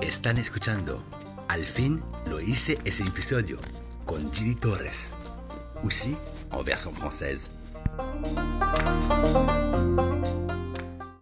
Están escuchando Al fin lo hice ese episodio con Gilly Torres, aussi en version française.